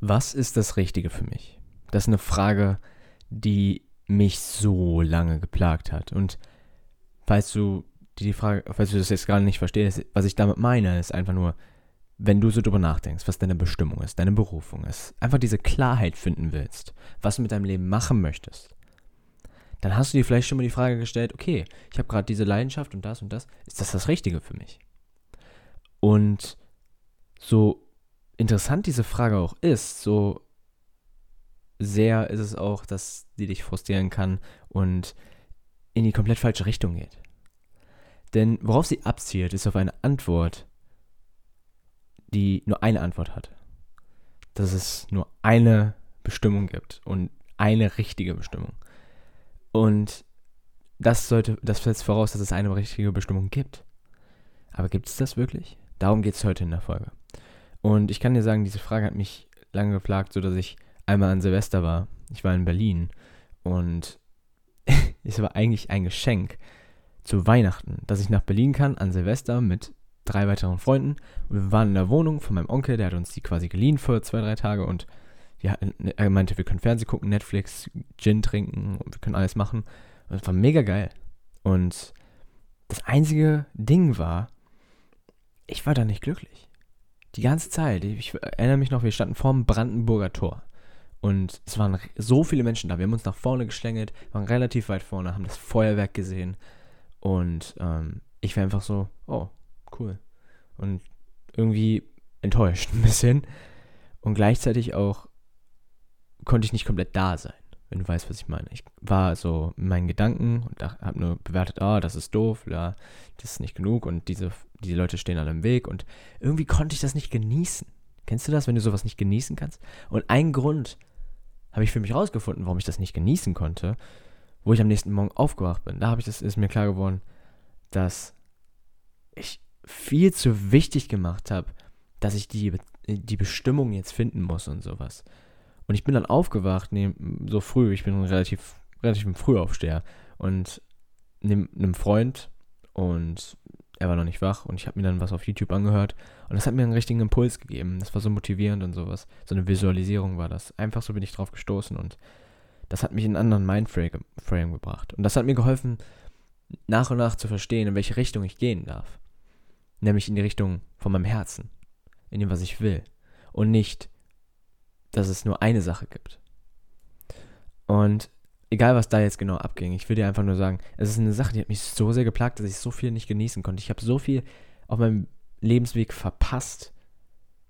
Was ist das Richtige für mich? Das ist eine Frage, die mich so lange geplagt hat. Und falls du die Frage, falls du das jetzt gerade nicht verstehst, was ich damit meine, ist einfach nur, wenn du so drüber nachdenkst, was deine Bestimmung ist, deine Berufung ist, einfach diese Klarheit finden willst, was du mit deinem Leben machen möchtest, dann hast du dir vielleicht schon mal die Frage gestellt, okay, ich habe gerade diese Leidenschaft und das und das, ist das das Richtige für mich? Und so interessant diese Frage auch ist, so sehr ist es auch, dass die dich frustrieren kann und in die komplett falsche Richtung geht. Denn worauf sie abzielt, ist auf eine Antwort, die nur eine Antwort hat. Dass es nur eine Bestimmung gibt und eine richtige Bestimmung. Und das sollte, das setzt voraus, dass es eine richtige Bestimmung gibt. Aber gibt es das wirklich? Darum geht es heute in der Folge. Und ich kann dir sagen, diese Frage hat mich lange geplagt, so dass ich einmal an Silvester war. Ich war in Berlin und es war eigentlich ein Geschenk zu Weihnachten, dass ich nach Berlin kann an Silvester mit drei weiteren Freunden. Und wir waren in der Wohnung von meinem Onkel, der hat uns die quasi geliehen für zwei, drei Tage und ja, er meinte, wir können Fernsehen gucken, Netflix, Gin trinken und wir können alles machen. Und es war mega geil. Und das einzige Ding war, ich war da nicht glücklich. Die ganze Zeit. Ich erinnere mich noch, wir standen vorm Brandenburger Tor. Und es waren so viele Menschen da. Wir haben uns nach vorne geschlängelt, waren relativ weit vorne, haben das Feuerwerk gesehen. Und ähm, ich war einfach so, oh, cool. Und irgendwie enttäuscht ein bisschen. Und gleichzeitig auch konnte ich nicht komplett da sein, wenn du weißt, was ich meine. Ich war so in meinen Gedanken und habe nur bewertet, ah, das ist doof, ja, das ist nicht genug und diese die Leute stehen alle im Weg und irgendwie konnte ich das nicht genießen. Kennst du das, wenn du sowas nicht genießen kannst? Und ein Grund habe ich für mich rausgefunden, warum ich das nicht genießen konnte, wo ich am nächsten Morgen aufgewacht bin. Da habe ich das ist mir klar geworden, dass ich viel zu wichtig gemacht habe, dass ich die, die Bestimmung jetzt finden muss und sowas. Und ich bin dann aufgewacht, ne, so früh, ich bin ein relativ, relativ früh aufsteher und neben einem Freund und er war noch nicht wach und ich habe mir dann was auf YouTube angehört und das hat mir einen richtigen Impuls gegeben. Das war so motivierend und sowas. So eine Visualisierung war das. Einfach so bin ich drauf gestoßen und das hat mich in einen anderen Mindframe gebracht. Und das hat mir geholfen, nach und nach zu verstehen, in welche Richtung ich gehen darf. Nämlich in die Richtung von meinem Herzen. In dem, was ich will. Und nicht, dass es nur eine Sache gibt. Und egal was da jetzt genau abging, ich will dir einfach nur sagen, es ist eine Sache, die hat mich so sehr geplagt, dass ich so viel nicht genießen konnte. Ich habe so viel auf meinem Lebensweg verpasst,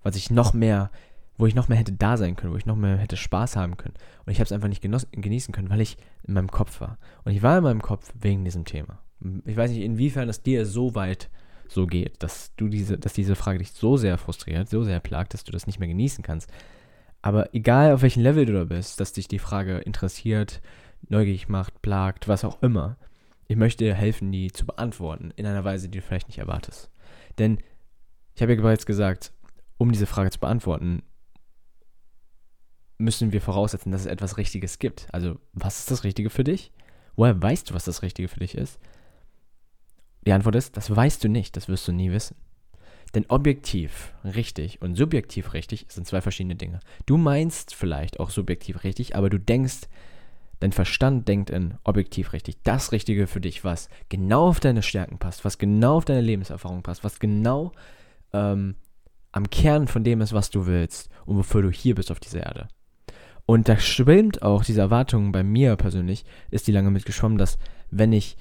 was ich noch mehr, wo ich noch mehr hätte da sein können, wo ich noch mehr hätte Spaß haben können. Und ich habe es einfach nicht genießen können, weil ich in meinem Kopf war. Und ich war in meinem Kopf wegen diesem Thema. Ich weiß nicht, inwiefern es dir so weit so geht, dass du diese, dass diese Frage dich so sehr frustriert, so sehr plagt, dass du das nicht mehr genießen kannst. Aber egal auf welchem Level du da bist, dass dich die Frage interessiert, neugierig macht, plagt, was auch immer. Ich möchte dir helfen, die zu beantworten, in einer Weise, die du vielleicht nicht erwartest. Denn ich habe ja bereits gesagt, um diese Frage zu beantworten, müssen wir voraussetzen, dass es etwas Richtiges gibt. Also, was ist das Richtige für dich? Woher weißt du, was das Richtige für dich ist? Die Antwort ist, das weißt du nicht, das wirst du nie wissen. Denn objektiv richtig und subjektiv richtig sind zwei verschiedene Dinge. Du meinst vielleicht auch subjektiv richtig, aber du denkst, Dein Verstand denkt in objektiv richtig, das Richtige für dich, was genau auf deine Stärken passt, was genau auf deine Lebenserfahrung passt, was genau ähm, am Kern von dem ist, was du willst und wofür du hier bist auf dieser Erde. Und da schwimmt auch diese Erwartung bei mir persönlich, ist die lange mitgeschwommen, dass wenn ich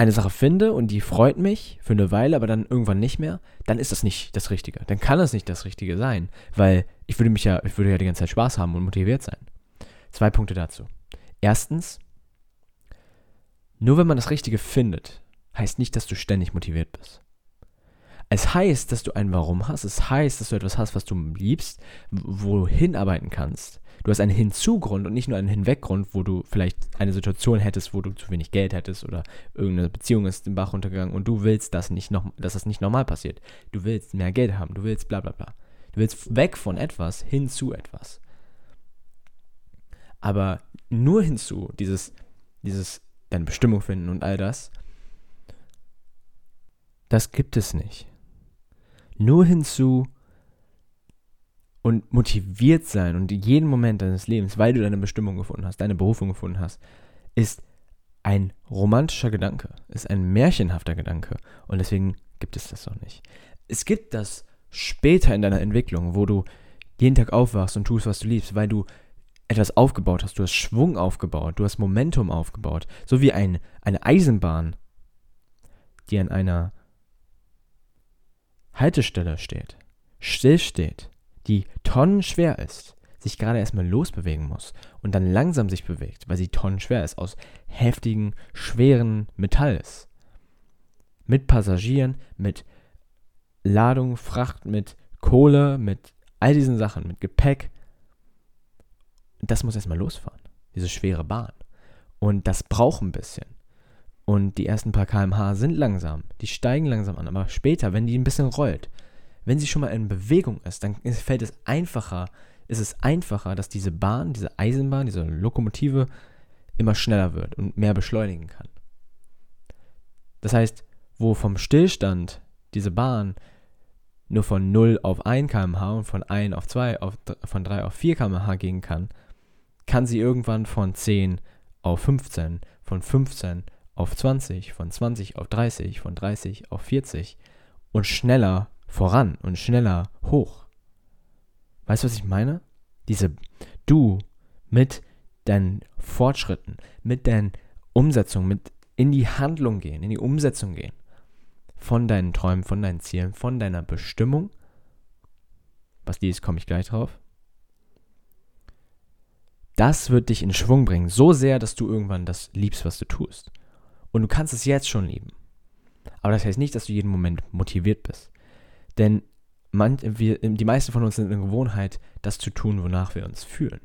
eine Sache finde und die freut mich für eine Weile, aber dann irgendwann nicht mehr, dann ist das nicht das Richtige. Dann kann das nicht das Richtige sein, weil ich würde mich ja, ich würde ja die ganze Zeit Spaß haben und motiviert sein. Zwei Punkte dazu. Erstens, nur wenn man das Richtige findet, heißt nicht, dass du ständig motiviert bist. Es heißt, dass du ein Warum hast. Es heißt, dass du etwas hast, was du liebst, wo du hinarbeiten kannst. Du hast einen Hinzugrund und nicht nur einen Hinweggrund, wo du vielleicht eine Situation hättest, wo du zu wenig Geld hättest oder irgendeine Beziehung ist den Bach runtergegangen und du willst, dass, nicht noch, dass das nicht normal passiert. Du willst mehr Geld haben, du willst bla bla bla. Du willst weg von etwas hin zu etwas. Aber nur hinzu, dieses, dieses deine Bestimmung finden und all das, das gibt es nicht. Nur hinzu und motiviert sein und jeden Moment deines Lebens, weil du deine Bestimmung gefunden hast, deine Berufung gefunden hast, ist ein romantischer Gedanke, ist ein märchenhafter Gedanke. Und deswegen gibt es das doch nicht. Es gibt das später in deiner Entwicklung, wo du jeden Tag aufwachst und tust, was du liebst, weil du etwas aufgebaut hast, du hast Schwung aufgebaut, du hast Momentum aufgebaut, so wie ein, eine Eisenbahn, die an einer Haltestelle steht, still steht, die tonnenschwer ist, sich gerade erstmal losbewegen muss und dann langsam sich bewegt, weil sie tonnenschwer ist, aus heftigen, schweren Metall ist. Mit Passagieren, mit Ladung, Fracht, mit Kohle, mit all diesen Sachen, mit Gepäck. Das muss erstmal losfahren, diese schwere Bahn. Und das braucht ein bisschen. Und die ersten paar kmh sind langsam, die steigen langsam an, aber später, wenn die ein bisschen rollt, wenn sie schon mal in Bewegung ist, dann fällt es einfacher, ist es einfacher, dass diese Bahn, diese Eisenbahn, diese Lokomotive immer schneller wird und mehr beschleunigen kann. Das heißt, wo vom Stillstand diese Bahn nur von 0 auf 1 km/h und von 1 auf 2, auf, von 3 auf 4 km/h gehen kann, kann sie irgendwann von 10 auf 15, von 15 auf 20, von 20 auf 30, von 30 auf 40 und schneller voran und schneller hoch. Weißt du, was ich meine? Diese du mit deinen Fortschritten, mit deinen Umsetzungen, mit in die Handlung gehen, in die Umsetzung gehen. Von deinen Träumen, von deinen Zielen, von deiner Bestimmung. Was die ist, komme ich gleich drauf. Das wird dich in Schwung bringen, so sehr, dass du irgendwann das liebst, was du tust. Und du kannst es jetzt schon lieben. Aber das heißt nicht, dass du jeden Moment motiviert bist. Denn man, wir, die meisten von uns sind in Gewohnheit, das zu tun, wonach wir uns fühlen.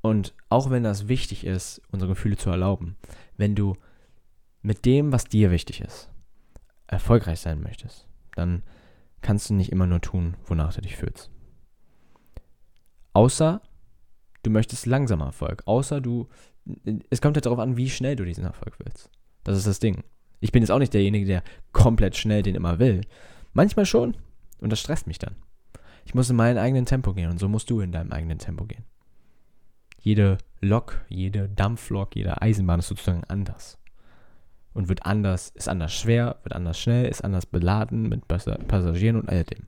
Und auch wenn das wichtig ist, unsere Gefühle zu erlauben, wenn du mit dem, was dir wichtig ist, erfolgreich sein möchtest, dann kannst du nicht immer nur tun, wonach du dich fühlst. Außer du möchtest langsamer Erfolg. Außer du, es kommt halt darauf an, wie schnell du diesen Erfolg willst. Das ist das Ding. Ich bin jetzt auch nicht derjenige, der komplett schnell den immer will. Manchmal schon. Und das stresst mich dann. Ich muss in meinem eigenen Tempo gehen und so musst du in deinem eigenen Tempo gehen. Jede Lok, jede Dampflok, jede Eisenbahn ist sozusagen anders. Und wird anders, ist anders schwer, wird anders schnell, ist anders beladen mit Passagieren und all dem.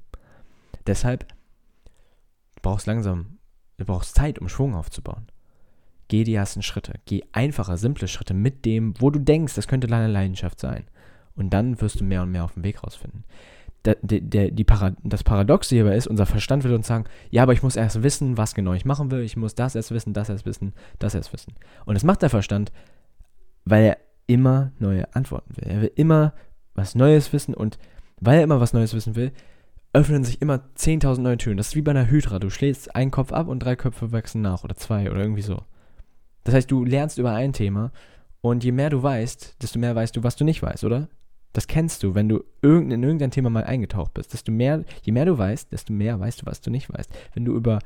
Deshalb brauchst langsam, du brauchst Zeit, um Schwung aufzubauen. Geh die ersten Schritte. Geh einfache, simple Schritte mit dem, wo du denkst, das könnte deine Leidenschaft sein. Und dann wirst du mehr und mehr auf dem Weg rausfinden der, der, die Para das Paradoxe hierbei ist, unser Verstand will uns sagen, ja, aber ich muss erst wissen, was genau ich machen will, ich muss das erst wissen, das erst wissen, das erst wissen. Und das macht der Verstand, weil er immer neue Antworten will. Er will immer was Neues wissen und weil er immer was Neues wissen will, öffnen sich immer 10.000 neue Türen. Das ist wie bei einer Hydra. Du schlägst einen Kopf ab und drei Köpfe wachsen nach oder zwei oder irgendwie so. Das heißt, du lernst über ein Thema und je mehr du weißt, desto mehr weißt du, was du nicht weißt, oder? Das kennst du, wenn du in irgendein Thema mal eingetaucht bist. Desto mehr, je mehr du weißt, desto mehr weißt du, was du nicht weißt. Wenn du über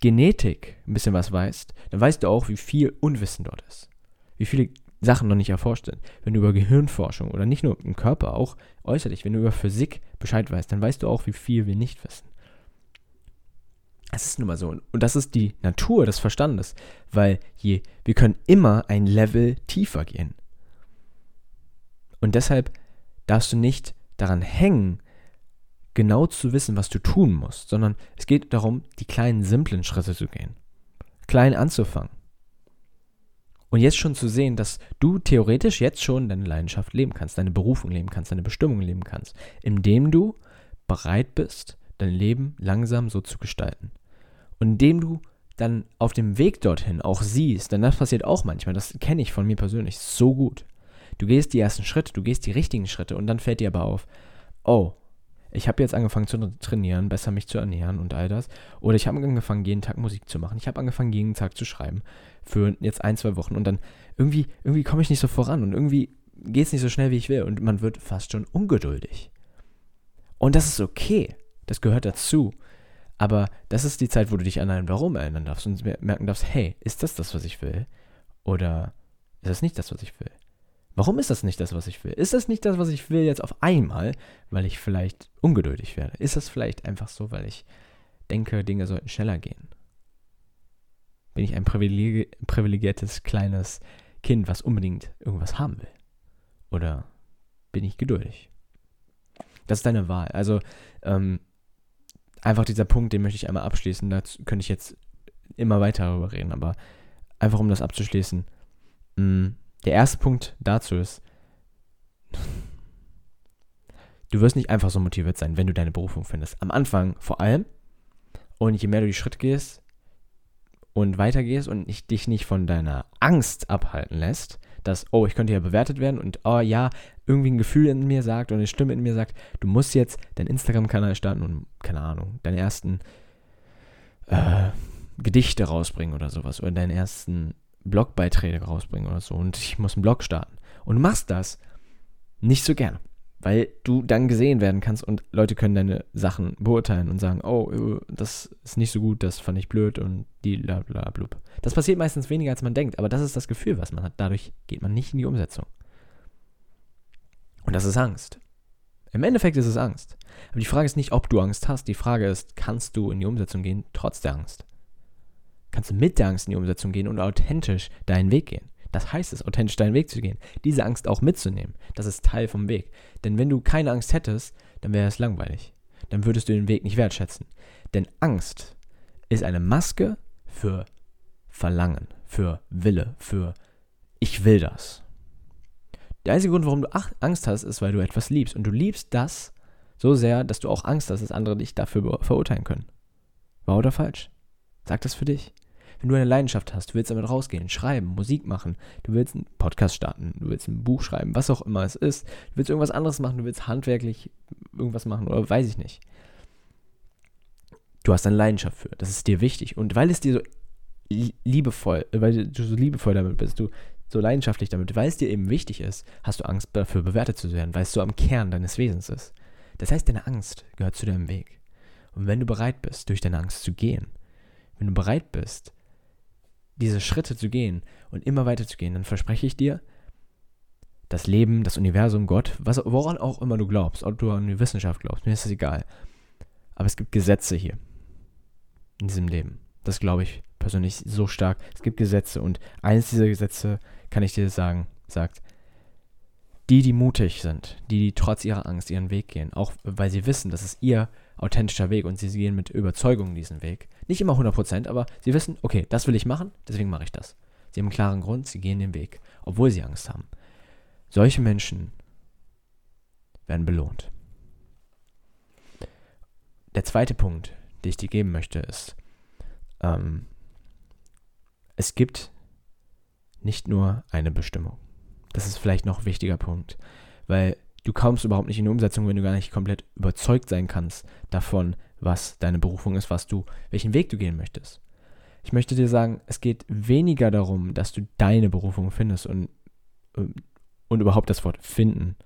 Genetik ein bisschen was weißt, dann weißt du auch, wie viel Unwissen dort ist. Wie viele Sachen noch nicht erforscht sind. Wenn du über Gehirnforschung oder nicht nur im Körper, auch äußerlich, wenn du über Physik Bescheid weißt, dann weißt du auch, wie viel wir nicht wissen. Es ist nun mal so. Und das ist die Natur des Verstandes, weil je, wir können immer ein Level tiefer gehen. Und deshalb darfst du nicht daran hängen, genau zu wissen, was du tun musst, sondern es geht darum, die kleinen, simplen Schritte zu gehen. Klein anzufangen. Und jetzt schon zu sehen, dass du theoretisch jetzt schon deine Leidenschaft leben kannst, deine Berufung leben kannst, deine Bestimmung leben kannst, indem du bereit bist, dein Leben langsam so zu gestalten. Und indem du dann auf dem Weg dorthin auch siehst, denn das passiert auch manchmal, das kenne ich von mir persönlich so gut. Du gehst die ersten Schritte, du gehst die richtigen Schritte und dann fällt dir aber auf, oh, ich habe jetzt angefangen zu trainieren, besser mich zu ernähren und all das. Oder ich habe angefangen, jeden Tag Musik zu machen. Ich habe angefangen, jeden Tag zu schreiben. Für jetzt ein, zwei Wochen. Und dann irgendwie, irgendwie komme ich nicht so voran. Und irgendwie geht es nicht so schnell, wie ich will. Und man wird fast schon ungeduldig. Und das ist okay. Das gehört dazu. Aber das ist die Zeit, wo du dich an ein Warum erinnern darfst und merken darfst, hey, ist das das, was ich will? Oder ist das nicht das, was ich will? Warum ist das nicht das, was ich will? Ist das nicht das, was ich will jetzt auf einmal, weil ich vielleicht ungeduldig werde? Ist das vielleicht einfach so, weil ich denke, Dinge sollten schneller gehen? Bin ich ein privilegi privilegiertes kleines Kind, was unbedingt irgendwas haben will? Oder bin ich geduldig? Das ist deine Wahl. Also ähm, einfach dieser Punkt, den möchte ich einmal abschließen. Da könnte ich jetzt immer weiter darüber reden, aber einfach um das abzuschließen. Mm, der erste Punkt dazu ist, du wirst nicht einfach so motiviert sein, wenn du deine Berufung findest. Am Anfang vor allem. Und je mehr du die Schritte gehst und weitergehst und dich nicht von deiner Angst abhalten lässt, dass, oh, ich könnte ja bewertet werden und, oh ja, irgendwie ein Gefühl in mir sagt und eine Stimme in mir sagt, du musst jetzt deinen Instagram-Kanal starten und, keine Ahnung, deine ersten äh, Gedichte rausbringen oder sowas oder deinen ersten Blogbeiträge rausbringen oder so und ich muss einen Blog starten. Und machst das nicht so gerne, weil du dann gesehen werden kannst und Leute können deine Sachen beurteilen und sagen, oh, äh, das ist nicht so gut, das fand ich blöd und die bla bla blub. Das passiert meistens weniger, als man denkt, aber das ist das Gefühl, was man hat. Dadurch geht man nicht in die Umsetzung. Und das ist Angst. Im Endeffekt ist es Angst. Aber die Frage ist nicht, ob du Angst hast. Die Frage ist, kannst du in die Umsetzung gehen, trotz der Angst? Kannst du mit der Angst in die Umsetzung gehen und authentisch deinen Weg gehen? Das heißt es, authentisch deinen Weg zu gehen. Diese Angst auch mitzunehmen. Das ist Teil vom Weg. Denn wenn du keine Angst hättest, dann wäre es langweilig. Dann würdest du den Weg nicht wertschätzen. Denn Angst ist eine Maske für Verlangen, für Wille, für ich will das. Der einzige Grund, warum du Angst hast, ist, weil du etwas liebst. Und du liebst das so sehr, dass du auch Angst hast, dass andere dich dafür verurteilen können. Wahr oder falsch? Sag das für dich. Wenn du eine Leidenschaft hast, du willst damit rausgehen, schreiben, Musik machen, du willst einen Podcast starten, du willst ein Buch schreiben, was auch immer es ist, du willst irgendwas anderes machen, du willst handwerklich irgendwas machen oder weiß ich nicht. Du hast eine Leidenschaft für, das ist dir wichtig. Und weil es dir so liebevoll, weil du so liebevoll damit bist, du so leidenschaftlich damit, weil es dir eben wichtig ist, hast du Angst dafür bewertet zu werden, weil es so am Kern deines Wesens ist. Das heißt, deine Angst gehört zu deinem Weg. Und wenn du bereit bist, durch deine Angst zu gehen, wenn du bereit bist, diese Schritte zu gehen und immer weiter zu gehen, dann verspreche ich dir, das Leben, das Universum, Gott, was, woran auch immer du glaubst, ob du an die Wissenschaft glaubst, mir ist das egal. Aber es gibt Gesetze hier. In diesem Leben. Das glaube ich persönlich so stark. Es gibt Gesetze und eines dieser Gesetze, kann ich dir sagen, sagt, die, die mutig sind, die, die trotz ihrer Angst ihren Weg gehen, auch weil sie wissen, das ist ihr authentischer Weg und sie gehen mit Überzeugung diesen Weg. Nicht immer 100%, aber sie wissen, okay, das will ich machen, deswegen mache ich das. Sie haben einen klaren Grund, sie gehen den Weg, obwohl sie Angst haben. Solche Menschen werden belohnt. Der zweite Punkt, den ich dir geben möchte, ist, ähm, es gibt nicht nur eine Bestimmung. Das ist vielleicht noch ein wichtiger Punkt, weil du kommst überhaupt nicht in die Umsetzung, wenn du gar nicht komplett überzeugt sein kannst davon, was deine Berufung ist, was du, welchen Weg du gehen möchtest. Ich möchte dir sagen, es geht weniger darum, dass du deine Berufung findest und, ähm, und überhaupt das Wort finden,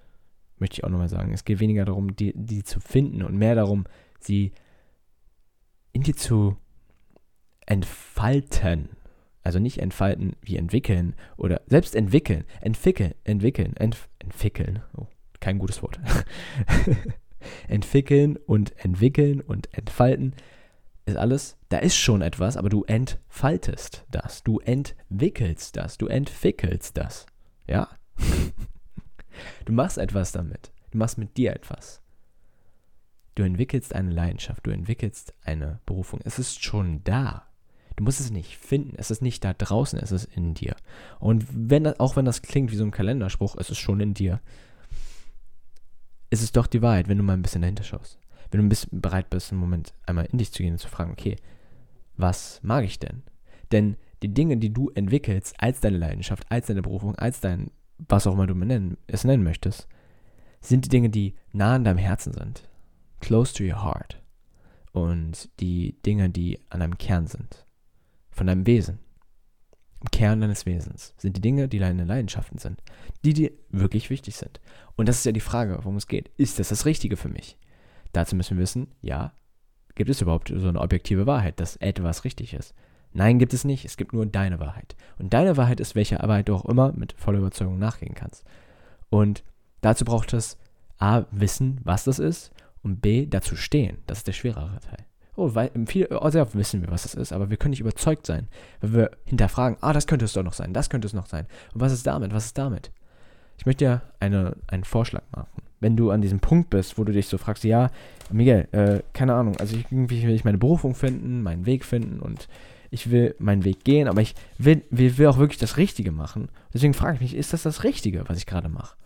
möchte ich auch nochmal sagen. Es geht weniger darum, die, die zu finden und mehr darum, sie in dir zu entfalten. Also nicht entfalten wie entwickeln oder selbst entwickeln. Entwickeln, entwickeln, entf entwickeln. Oh, kein gutes Wort. entwickeln und entwickeln und entfalten ist alles, da ist schon etwas, aber du entfaltest das, du entwickelst das, du entwickelst das. Ja? du machst etwas damit. Du machst mit dir etwas. Du entwickelst eine Leidenschaft, du entwickelst eine Berufung. Es ist schon da. Du musst es nicht finden. Es ist nicht da draußen, es ist in dir. Und wenn, auch wenn das klingt wie so ein Kalenderspruch, es ist schon in dir. Es ist doch die Wahrheit, wenn du mal ein bisschen dahinter schaust. Wenn du ein bisschen bereit bist, einen Moment einmal in dich zu gehen und zu fragen, okay, was mag ich denn? Denn die Dinge, die du entwickelst als deine Leidenschaft, als deine Berufung, als dein, was auch immer du es nennen möchtest, sind die Dinge, die nah an deinem Herzen sind. Close to your heart. Und die Dinge, die an deinem Kern sind von deinem Wesen. Im Kern deines Wesens sind die Dinge, die deine Leidenschaften sind, die dir wirklich wichtig sind. Und das ist ja die Frage, worum es geht. Ist das das Richtige für mich? Dazu müssen wir wissen, ja, gibt es überhaupt so eine objektive Wahrheit, dass etwas richtig ist? Nein, gibt es nicht. Es gibt nur deine Wahrheit. Und deine Wahrheit ist, welche Arbeit du auch immer mit voller Überzeugung nachgehen kannst. Und dazu braucht es A, wissen, was das ist und B, dazu stehen. Das ist der schwerere Teil. Oh, weil, viel, sehr oft wissen wir, was das ist, aber wir können nicht überzeugt sein, weil wir hinterfragen, ah, das könnte es doch noch sein, das könnte es noch sein. Und was ist damit, was ist damit? Ich möchte dir eine, einen Vorschlag machen. Wenn du an diesem Punkt bist, wo du dich so fragst, ja, Miguel, äh, keine Ahnung, also ich, irgendwie will ich meine Berufung finden, meinen Weg finden und ich will meinen Weg gehen, aber ich will, will, will auch wirklich das Richtige machen. Deswegen frage ich mich, ist das das Richtige, was ich gerade mache?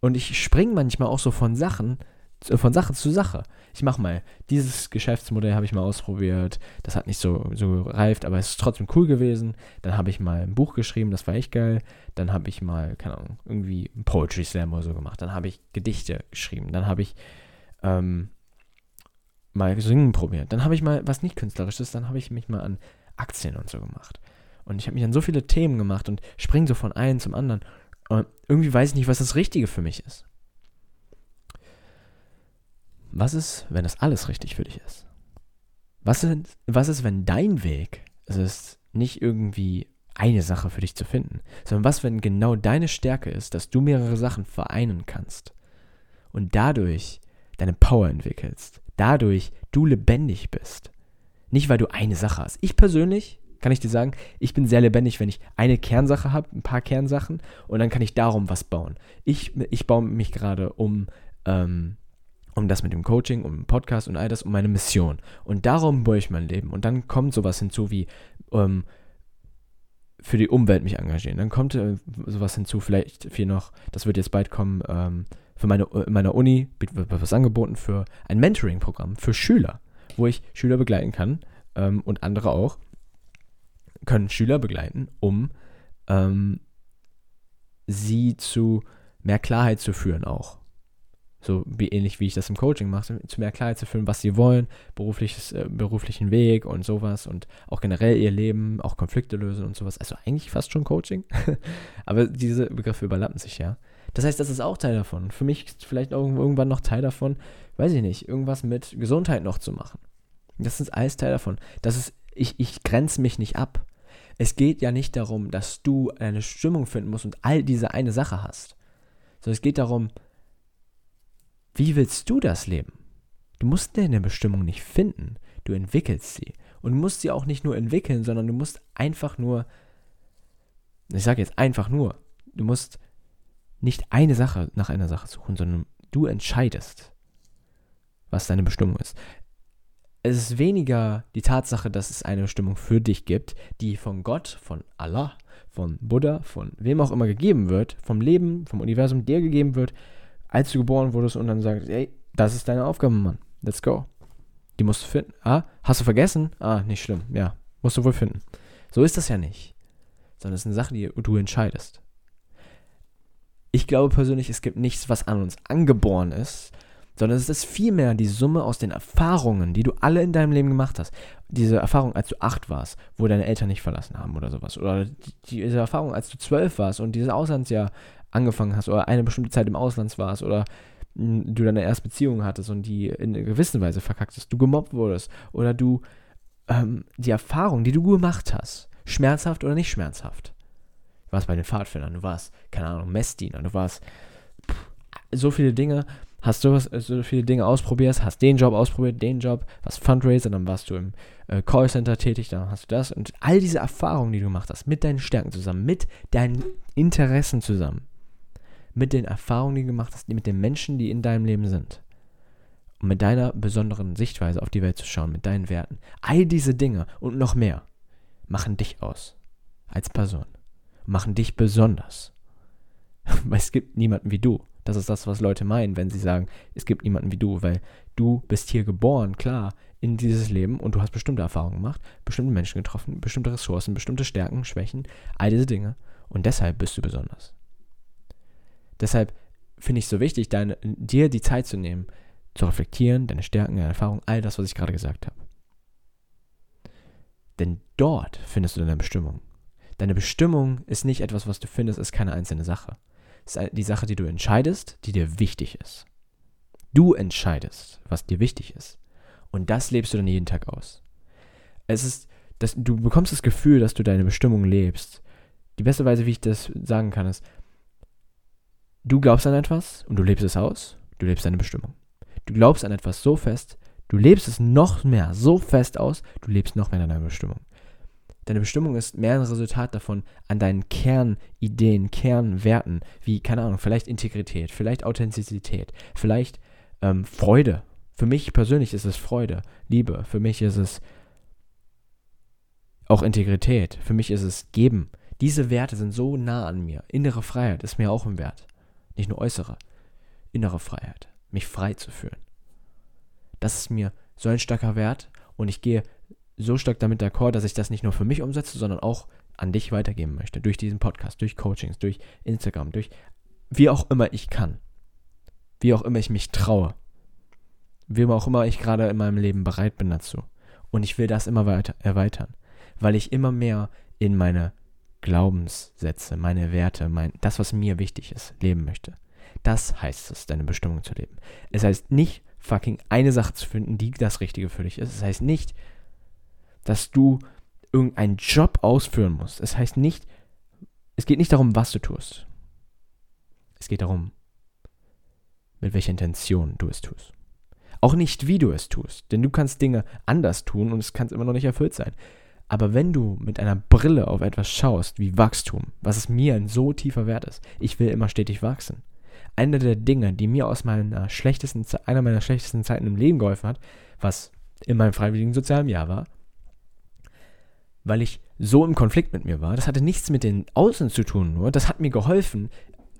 Und ich springe manchmal auch so von Sachen, von Sache zu Sache. Ich mache mal, dieses Geschäftsmodell habe ich mal ausprobiert, das hat nicht so, so gereift, aber es ist trotzdem cool gewesen. Dann habe ich mal ein Buch geschrieben, das war echt geil. Dann habe ich mal, keine Ahnung, irgendwie ein Poetry Slam oder so gemacht. Dann habe ich Gedichte geschrieben. Dann habe ich ähm, mal Singen probiert. Dann habe ich mal was nicht Künstlerisches, dann habe ich mich mal an Aktien und so gemacht. Und ich habe mich an so viele Themen gemacht und springe so von einem zum anderen. Und irgendwie weiß ich nicht, was das Richtige für mich ist. Was ist, wenn das alles richtig für dich ist? Was ist, was ist wenn dein Weg es ist, nicht irgendwie eine Sache für dich zu finden, sondern was, wenn genau deine Stärke ist, dass du mehrere Sachen vereinen kannst und dadurch deine Power entwickelst, dadurch du lebendig bist. Nicht, weil du eine Sache hast. Ich persönlich, kann ich dir sagen, ich bin sehr lebendig, wenn ich eine Kernsache habe, ein paar Kernsachen, und dann kann ich darum was bauen. Ich, ich baue mich gerade um, ähm, um das mit dem Coaching, um den Podcast und all das, um meine Mission. Und darum baue ich mein Leben. Und dann kommt sowas hinzu wie ähm, für die Umwelt mich engagieren. Dann kommt äh, sowas hinzu, vielleicht viel noch, das wird jetzt bald kommen, ähm, für meine, in äh, meiner Uni wird was angeboten für ein Mentoring-Programm für Schüler, wo ich Schüler begleiten kann ähm, und andere auch, können Schüler begleiten, um ähm, sie zu mehr Klarheit zu führen auch. So wie ähnlich wie ich das im Coaching mache, zu mehr Klarheit zu führen, was sie wollen, berufliches, äh, beruflichen Weg und sowas und auch generell ihr Leben, auch Konflikte lösen und sowas. Also eigentlich fast schon Coaching. Aber diese Begriffe überlappen sich ja. Das heißt, das ist auch Teil davon. Für mich vielleicht auch irgendwann noch Teil davon, weiß ich nicht, irgendwas mit Gesundheit noch zu machen. Das ist alles Teil davon. Das ist, ich, ich grenze mich nicht ab. Es geht ja nicht darum, dass du eine Stimmung finden musst und all diese eine Sache hast. Sondern es geht darum, wie willst du das leben? Du musst deine Bestimmung nicht finden, du entwickelst sie. Und musst sie auch nicht nur entwickeln, sondern du musst einfach nur, ich sage jetzt einfach nur, du musst nicht eine Sache nach einer Sache suchen, sondern du entscheidest, was deine Bestimmung ist. Es ist weniger die Tatsache, dass es eine Bestimmung für dich gibt, die von Gott, von Allah, von Buddha, von wem auch immer gegeben wird, vom Leben, vom Universum dir gegeben wird, als du geboren wurdest und dann sagst, ey, das ist deine Aufgabe, Mann. Let's go. Die musst du finden. Ah, hast du vergessen? Ah, nicht schlimm. Ja, musst du wohl finden. So ist das ja nicht. Sondern es ist eine Sache, die du entscheidest. Ich glaube persönlich, es gibt nichts, was an uns angeboren ist, sondern es ist vielmehr die Summe aus den Erfahrungen, die du alle in deinem Leben gemacht hast. Diese Erfahrung, als du acht warst, wo deine Eltern nicht verlassen haben oder sowas. Oder diese Erfahrung, als du zwölf warst und dieses Auslandsjahr angefangen hast oder eine bestimmte Zeit im Ausland warst oder du deine erste Beziehung hattest und die in einer gewissen Weise verkackt hast, du gemobbt wurdest oder du ähm, die Erfahrung, die du gemacht hast, schmerzhaft oder nicht schmerzhaft, Du warst bei den Pfadfindern, du warst, keine Ahnung, Messdiener, du warst pff, so viele Dinge, hast du so viele Dinge ausprobiert, hast den Job ausprobiert, den Job, warst Fundraiser, dann warst du im äh, Callcenter tätig, dann hast du das und all diese Erfahrungen, die du gemacht hast, mit deinen Stärken zusammen, mit deinen Interessen zusammen, mit den Erfahrungen, die du gemacht hast, mit den Menschen, die in deinem Leben sind. Und mit deiner besonderen Sichtweise auf die Welt zu schauen, mit deinen Werten. All diese Dinge und noch mehr machen dich aus als Person machen dich besonders. Weil es gibt niemanden wie du. Das ist das, was Leute meinen, wenn sie sagen, es gibt niemanden wie du, weil du bist hier geboren, klar, in dieses Leben und du hast bestimmte Erfahrungen gemacht, bestimmte Menschen getroffen, bestimmte Ressourcen, bestimmte Stärken, Schwächen, all diese Dinge und deshalb bist du besonders. Deshalb finde ich es so wichtig, deine, dir die Zeit zu nehmen, zu reflektieren, deine Stärken, deine Erfahrungen, all das, was ich gerade gesagt habe. Denn dort findest du deine Bestimmung. Deine Bestimmung ist nicht etwas, was du findest, ist keine einzelne Sache. Es ist die Sache, die du entscheidest, die dir wichtig ist. Du entscheidest, was dir wichtig ist. Und das lebst du dann jeden Tag aus. Es ist, das, du bekommst das Gefühl, dass du deine Bestimmung lebst. Die beste Weise, wie ich das sagen kann, ist, du glaubst an etwas und du lebst es aus, du lebst deine Bestimmung. Du glaubst an etwas so fest, Du lebst es noch mehr so fest aus, du lebst noch mehr deiner Bestimmung. Deine Bestimmung ist mehr ein Resultat davon an deinen Kernideen, Kernwerten, wie, keine Ahnung, vielleicht Integrität, vielleicht Authentizität, vielleicht ähm, Freude. Für mich persönlich ist es Freude, Liebe. Für mich ist es auch Integrität. Für mich ist es Geben. Diese Werte sind so nah an mir. Innere Freiheit ist mir auch ein Wert. Nicht nur äußere. Innere Freiheit. Mich frei zu fühlen. Das ist mir so ein starker Wert und ich gehe so stark damit d'accord, dass ich das nicht nur für mich umsetze, sondern auch an dich weitergeben möchte. Durch diesen Podcast, durch Coachings, durch Instagram, durch wie auch immer ich kann. Wie auch immer ich mich traue. Wie auch immer ich gerade in meinem Leben bereit bin dazu. Und ich will das immer weiter erweitern, weil ich immer mehr in meine Glaubenssätze, meine Werte, mein, das, was mir wichtig ist, leben möchte. Das heißt es, deine Bestimmung zu leben. Es heißt nicht, fucking eine Sache zu finden, die das Richtige für dich ist. Es heißt nicht, dass du irgendeinen Job ausführen musst. Es heißt nicht, es geht nicht darum, was du tust. Es geht darum, mit welcher Intention du es tust. Auch nicht, wie du es tust, denn du kannst Dinge anders tun und es kann immer noch nicht erfüllt sein. Aber wenn du mit einer Brille auf etwas schaust, wie Wachstum, was es mir ein so tiefer Wert ist, ich will immer stetig wachsen. Eine der Dinge, die mir aus meiner schlechtesten, einer meiner schlechtesten Zeiten im Leben geholfen hat, was in meinem freiwilligen sozialen Jahr war, weil ich so im Konflikt mit mir war. Das hatte nichts mit den Außen zu tun, nur das hat mir geholfen,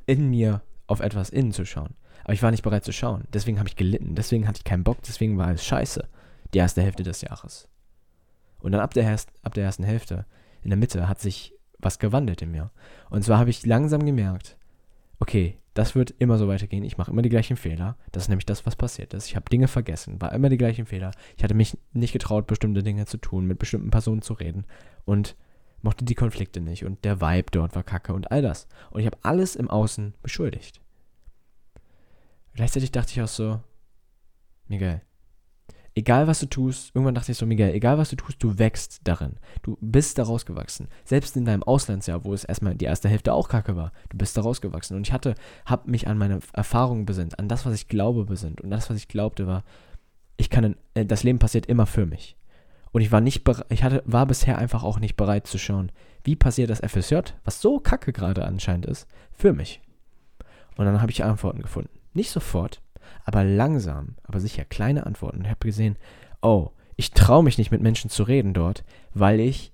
in mir auf etwas innen zu schauen. Aber ich war nicht bereit zu schauen. Deswegen habe ich gelitten. Deswegen hatte ich keinen Bock. Deswegen war es scheiße. Die erste Hälfte des Jahres. Und dann ab der, ab der ersten Hälfte, in der Mitte, hat sich was gewandelt in mir. Und zwar habe ich langsam gemerkt, okay, das wird immer so weitergehen. Ich mache immer die gleichen Fehler. Das ist nämlich das, was passiert ist. Ich habe Dinge vergessen, war immer die gleichen Fehler. Ich hatte mich nicht getraut, bestimmte Dinge zu tun, mit bestimmten Personen zu reden und mochte die Konflikte nicht und der Vibe dort war kacke und all das. Und ich habe alles im Außen beschuldigt. Gleichzeitig dachte ich auch so, Miguel, egal was du tust, irgendwann dachte ich so, Miguel, egal was du tust, du wächst darin. Du bist daraus gewachsen. Selbst in deinem Auslandsjahr, wo es erstmal die erste Hälfte auch kacke war, du bist daraus gewachsen. Und ich hatte, hab mich an meine Erfahrungen besinnt, an das, was ich glaube besinnt. Und das, was ich glaubte, war, ich kann, äh, das Leben passiert immer für mich. Und ich war nicht, ich hatte, war bisher einfach auch nicht bereit zu schauen, wie passiert das FSJ, was so kacke gerade anscheinend ist, für mich. Und dann habe ich Antworten gefunden. Nicht sofort, aber langsam, aber sicher kleine Antworten. Und ich habe gesehen, oh, ich traue mich nicht mit Menschen zu reden dort, weil ich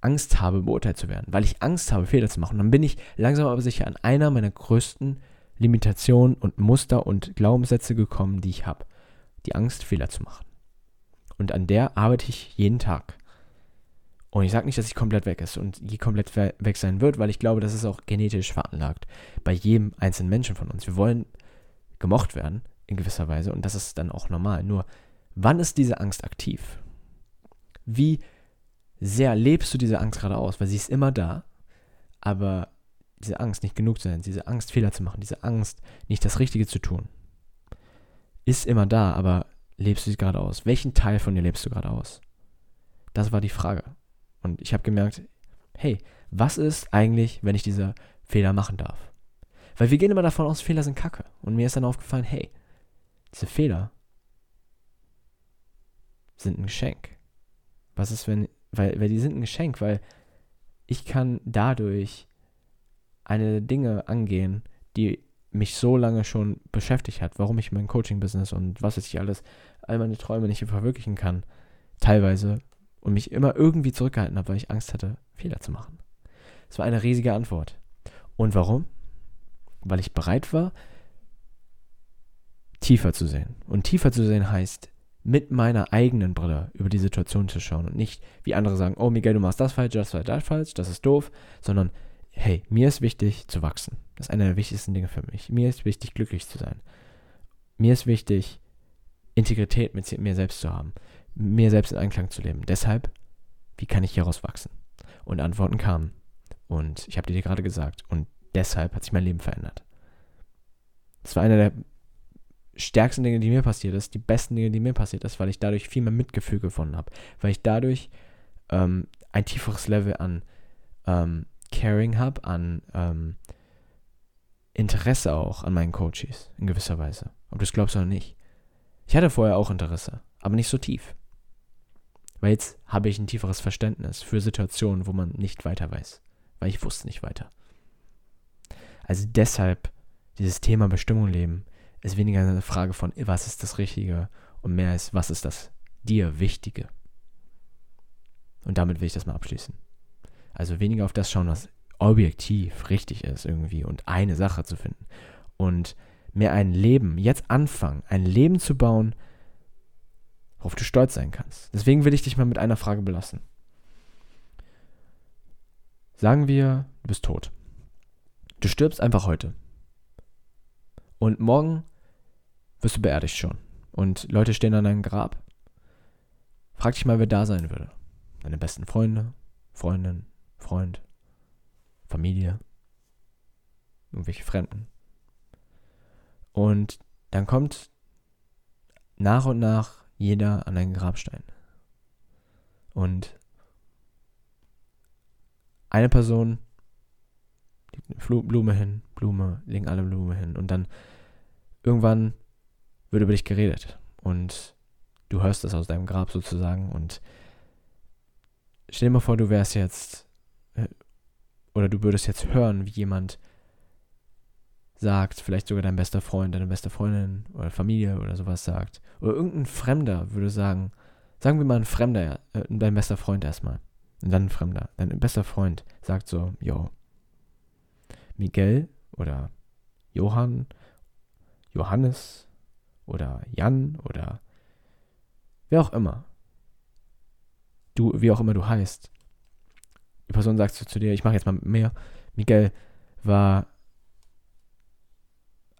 Angst habe, beurteilt zu werden, weil ich Angst habe, Fehler zu machen. Und dann bin ich langsam aber sicher an einer meiner größten Limitationen und Muster und Glaubenssätze gekommen, die ich habe. Die Angst, Fehler zu machen. Und an der arbeite ich jeden Tag. Und ich sage nicht, dass sie komplett weg ist und je komplett weg sein wird, weil ich glaube, das ist auch genetisch veranlagt bei jedem einzelnen Menschen von uns. Wir wollen gemocht werden, in gewisser Weise, und das ist dann auch normal. Nur, wann ist diese Angst aktiv? Wie sehr lebst du diese Angst gerade aus? Weil sie ist immer da, aber diese Angst, nicht genug zu sein, diese Angst, Fehler zu machen, diese Angst, nicht das Richtige zu tun, ist immer da, aber lebst du sie gerade aus? Welchen Teil von dir lebst du gerade aus? Das war die Frage. Und ich habe gemerkt, hey, was ist eigentlich, wenn ich diese Fehler machen darf? Weil wir gehen immer davon aus, Fehler sind Kacke. Und mir ist dann aufgefallen, hey, diese Fehler sind ein Geschenk. Was ist, wenn, weil, weil die sind ein Geschenk, weil ich kann dadurch eine Dinge angehen, die mich so lange schon beschäftigt hat, warum ich mein Coaching-Business und was weiß ich alles, all meine Träume nicht verwirklichen kann, teilweise, und mich immer irgendwie zurückgehalten habe, weil ich Angst hatte, Fehler zu machen. Das war eine riesige Antwort. Und warum? Weil ich bereit war, tiefer zu sehen. Und tiefer zu sehen heißt, mit meiner eigenen Brille über die Situation zu schauen und nicht, wie andere sagen, oh Miguel, du machst das falsch, das falsch, das falsch, das ist doof, sondern, hey, mir ist wichtig zu wachsen. Das ist einer der wichtigsten Dinge für mich. Mir ist wichtig, glücklich zu sein. Mir ist wichtig, Integrität mit mir selbst zu haben, mir selbst in Einklang zu leben. Deshalb, wie kann ich hieraus wachsen? Und Antworten kamen. Und ich habe dir gerade gesagt. Und deshalb hat sich mein Leben verändert. Das war einer der stärksten Dinge, die mir passiert ist, die besten Dinge, die mir passiert ist, weil ich dadurch viel mehr Mitgefühl gewonnen habe, weil ich dadurch ähm, ein tieferes Level an ähm, Caring habe, an ähm, Interesse auch an meinen Coaches in gewisser Weise. Ob du es glaubst oder nicht. Ich hatte vorher auch Interesse, aber nicht so tief. Weil jetzt habe ich ein tieferes Verständnis für Situationen, wo man nicht weiter weiß. Weil ich wusste nicht weiter. Also deshalb dieses Thema Bestimmung leben ist weniger eine Frage von, was ist das Richtige und mehr ist, was ist das dir Wichtige. Und damit will ich das mal abschließen. Also weniger auf das schauen, was objektiv richtig ist irgendwie und eine Sache zu finden. Und mehr ein Leben, jetzt anfangen, ein Leben zu bauen, worauf du stolz sein kannst. Deswegen will ich dich mal mit einer Frage belassen. Sagen wir, du bist tot. Du stirbst einfach heute. Und morgen wirst du beerdigt schon. Und Leute stehen an deinem Grab. Frag dich mal, wer da sein würde. Deine besten Freunde, Freundin, Freund, Familie, irgendwelche Fremden. Und dann kommt nach und nach jeder an einen Grabstein. Und eine Person Blume hin, Blume, legen alle Blume hin und dann irgendwann wird über dich geredet und du hörst das aus deinem Grab sozusagen und stell dir mal vor, du wärst jetzt äh, oder du würdest jetzt hören, wie jemand sagt, vielleicht sogar dein bester Freund, deine beste Freundin oder Familie oder sowas sagt. Oder irgendein Fremder würde sagen, sagen wir mal ein Fremder, äh, dein bester Freund erstmal. Und dann ein Fremder. Dein bester Freund sagt so, yo, Miguel oder Johann, Johannes oder Jan oder wer auch immer. Du, wie auch immer du heißt. Die Person sagt zu dir, ich mache jetzt mal mehr. Miguel war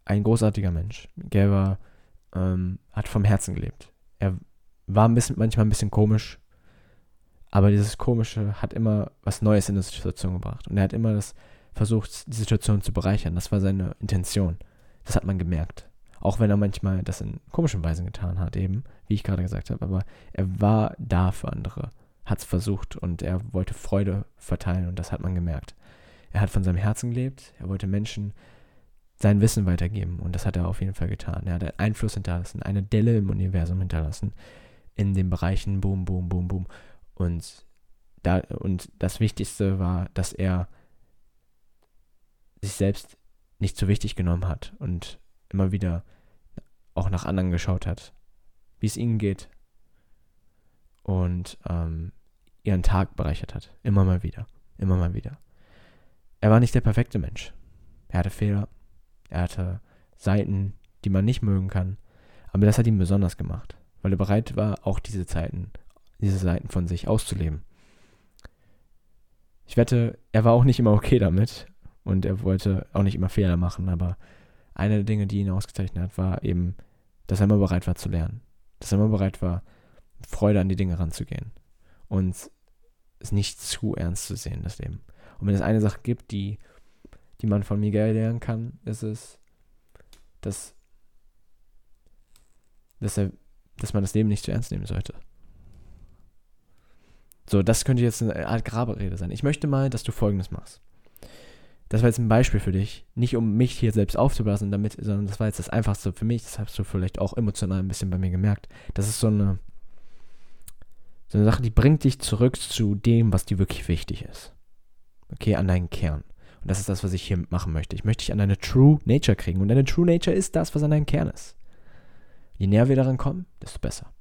ein großartiger Mensch. Miguel war, ähm, hat vom Herzen gelebt. Er war ein bisschen, manchmal ein bisschen komisch, aber dieses Komische hat immer was Neues in die Situation gebracht. Und er hat immer das versucht, die Situation zu bereichern. Das war seine Intention. Das hat man gemerkt. Auch wenn er manchmal das in komischen Weisen getan hat, eben, wie ich gerade gesagt habe. Aber er war da für andere, hat es versucht und er wollte Freude verteilen und das hat man gemerkt. Er hat von seinem Herzen gelebt, er wollte Menschen sein Wissen weitergeben und das hat er auf jeden Fall getan. Er hat einen Einfluss hinterlassen, eine Delle im Universum hinterlassen, in den Bereichen Boom, Boom, Boom, Boom. Und, da, und das Wichtigste war, dass er sich selbst nicht so wichtig genommen hat und immer wieder auch nach anderen geschaut hat, wie es ihnen geht und ähm, ihren Tag bereichert hat. Immer mal wieder, immer mal wieder. Er war nicht der perfekte Mensch. Er hatte Fehler, er hatte Seiten, die man nicht mögen kann, aber das hat ihn besonders gemacht, weil er bereit war, auch diese Zeiten, diese Seiten von sich auszuleben. Ich wette, er war auch nicht immer okay damit, und er wollte auch nicht immer Fehler machen, aber eine der Dinge, die ihn ausgezeichnet hat, war eben, dass er immer bereit war zu lernen. Dass er immer bereit war, Freude an die Dinge ranzugehen. Und es nicht zu ernst zu sehen, das Leben. Und wenn es eine Sache gibt, die, die man von Miguel lernen kann, ist es, dass, dass, er, dass man das Leben nicht zu ernst nehmen sollte. So, das könnte jetzt eine Art Graberede sein. Ich möchte mal, dass du Folgendes machst das war jetzt ein Beispiel für dich. Nicht um mich hier selbst aufzublasen, damit, sondern das war jetzt das Einfachste für mich. Das hast du vielleicht auch emotional ein bisschen bei mir gemerkt. Das ist so eine, so eine Sache, die bringt dich zurück zu dem, was dir wirklich wichtig ist. Okay, an deinen Kern. Und das ist das, was ich hier machen möchte. Ich möchte dich an deine True Nature kriegen. Und deine True Nature ist das, was an deinem Kern ist. Je näher wir daran kommen, desto besser.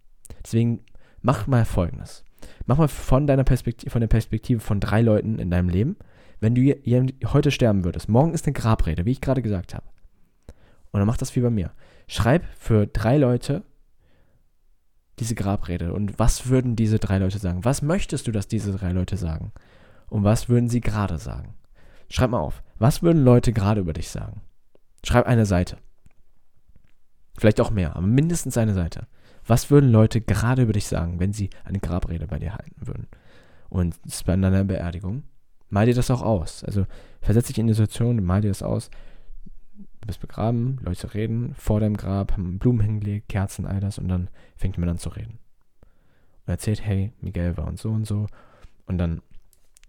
Deswegen mach mal Folgendes. Mach mal von deiner Perspektive, von der Perspektive von drei Leuten in deinem Leben wenn du heute sterben würdest, morgen ist eine Grabrede, wie ich gerade gesagt habe. Und dann mach das wie bei mir. Schreib für drei Leute diese Grabrede. Und was würden diese drei Leute sagen? Was möchtest du, dass diese drei Leute sagen? Und was würden sie gerade sagen? Schreib mal auf. Was würden Leute gerade über dich sagen? Schreib eine Seite. Vielleicht auch mehr, aber mindestens eine Seite. Was würden Leute gerade über dich sagen, wenn sie eine Grabrede bei dir halten würden? Und es bei einer Beerdigung. Mal dir das auch aus. Also versetz dich in die Situation, mal dir das aus. Du bist begraben, Leute reden vor deinem Grab, haben Blumen hingelegt, Kerzen, all das und dann fängt man an zu reden. Und erzählt, hey, Miguel war und so und so. Und dann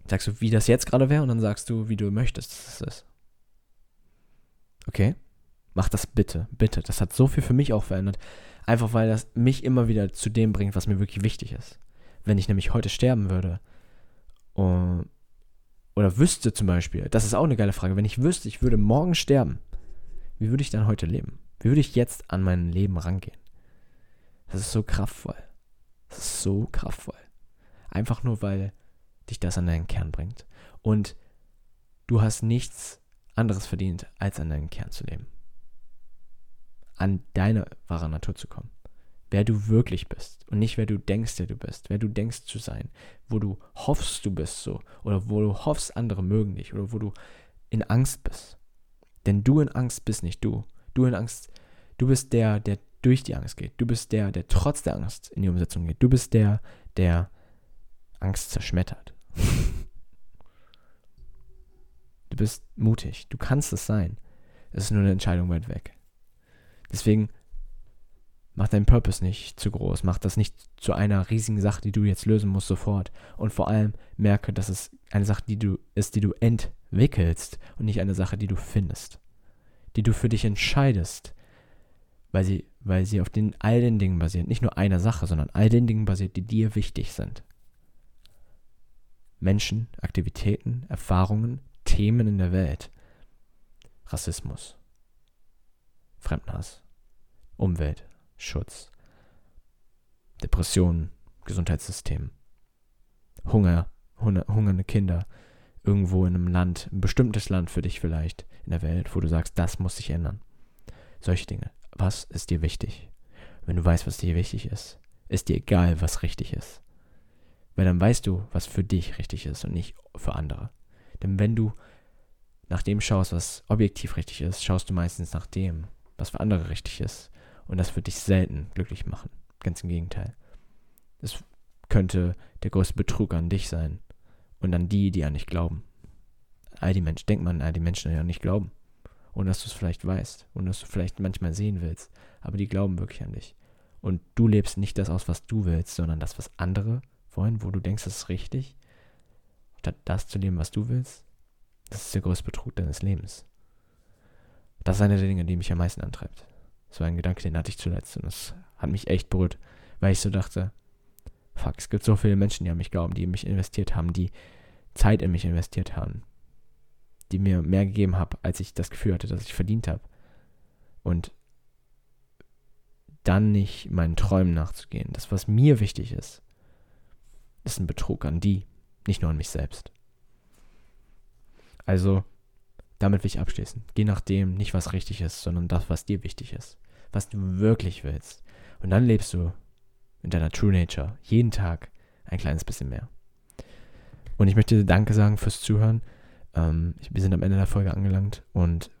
sagst du, wie das jetzt gerade wäre und dann sagst du, wie du möchtest, dass es ist. Okay? Mach das bitte, bitte. Das hat so viel für mich auch verändert. Einfach weil das mich immer wieder zu dem bringt, was mir wirklich wichtig ist. Wenn ich nämlich heute sterben würde, oder wüsste zum Beispiel, das ist auch eine geile Frage, wenn ich wüsste, ich würde morgen sterben, wie würde ich dann heute leben? Wie würde ich jetzt an mein Leben rangehen? Das ist so kraftvoll. Das ist so kraftvoll. Einfach nur, weil dich das an deinen Kern bringt. Und du hast nichts anderes verdient, als an deinen Kern zu leben. An deine wahre Natur zu kommen. Wer du wirklich bist und nicht wer du denkst, der du bist. Wer du denkst zu sein. Wo du hoffst, du bist so. Oder wo du hoffst, andere mögen dich. Oder wo du in Angst bist. Denn du in Angst bist nicht du. Du in Angst, du bist der, der durch die Angst geht. Du bist der, der trotz der Angst in die Umsetzung geht. Du bist der, der Angst zerschmettert. du bist mutig. Du kannst es sein. Es ist nur eine Entscheidung weit weg. Deswegen mach deinen Purpose nicht zu groß. Mach das nicht zu einer riesigen Sache, die du jetzt lösen musst sofort. Und vor allem merke, dass es eine Sache die du, ist, die du entwickelst und nicht eine Sache, die du findest. Die du für dich entscheidest, weil sie, weil sie auf den, all den Dingen basiert. Nicht nur einer Sache, sondern all den Dingen basiert, die dir wichtig sind. Menschen, Aktivitäten, Erfahrungen, Themen in der Welt. Rassismus, Fremdenhass, Umwelt, Schutz, Depressionen, Gesundheitssystem, Hunger, hungernde Kinder, irgendwo in einem Land, ein bestimmtes Land für dich vielleicht in der Welt, wo du sagst, das muss sich ändern. Solche Dinge. Was ist dir wichtig? Wenn du weißt, was dir wichtig ist, ist dir egal, was richtig ist. Weil dann weißt du, was für dich richtig ist und nicht für andere. Denn wenn du nach dem schaust, was objektiv richtig ist, schaust du meistens nach dem, was für andere richtig ist. Und das wird dich selten glücklich machen. Ganz im Gegenteil. Es könnte der größte Betrug an dich sein, und an die, die an dich glauben. All die Menschen, denkt man an all die Menschen, die an dich glauben. Und dass du es vielleicht weißt und dass du vielleicht manchmal sehen willst, aber die glauben wirklich an dich. Und du lebst nicht das aus, was du willst, sondern das, was andere wollen, wo du denkst, das ist richtig, statt das zu leben, was du willst. Das ist der größte Betrug deines Lebens. Das ist eine der Dinge, die mich am meisten antreibt. Das war ein Gedanke, den hatte ich zuletzt und das hat mich echt berührt, weil ich so dachte, fuck, es gibt so viele Menschen, die an mich glauben, die in mich investiert haben, die Zeit in mich investiert haben, die mir mehr gegeben haben, als ich das Gefühl hatte, dass ich verdient habe. Und dann nicht meinen Träumen nachzugehen, das, was mir wichtig ist, ist ein Betrug an die, nicht nur an mich selbst. Also, damit will ich abschließen. Geh nach dem, nicht was richtig ist, sondern das, was dir wichtig ist. Was du wirklich willst. Und dann lebst du in deiner True Nature jeden Tag ein kleines bisschen mehr. Und ich möchte dir Danke sagen fürs Zuhören. Ähm, wir sind am Ende der Folge angelangt und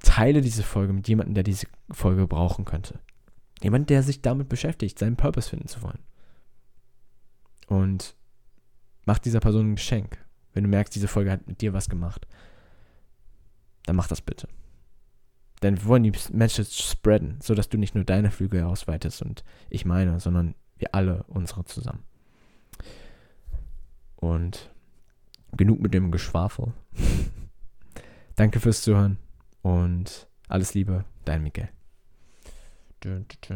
teile diese Folge mit jemandem, der diese Folge brauchen könnte. Jemand, der sich damit beschäftigt, seinen Purpose finden zu wollen. Und mach dieser Person ein Geschenk. Wenn du merkst, diese Folge hat mit dir was gemacht, dann mach das bitte. Denn wir wollen die Message spreaden, sodass du nicht nur deine Flügel ausweitest und ich meine, sondern wir alle unsere zusammen. Und genug mit dem Geschwafel. Danke fürs Zuhören und alles Liebe, dein Miguel.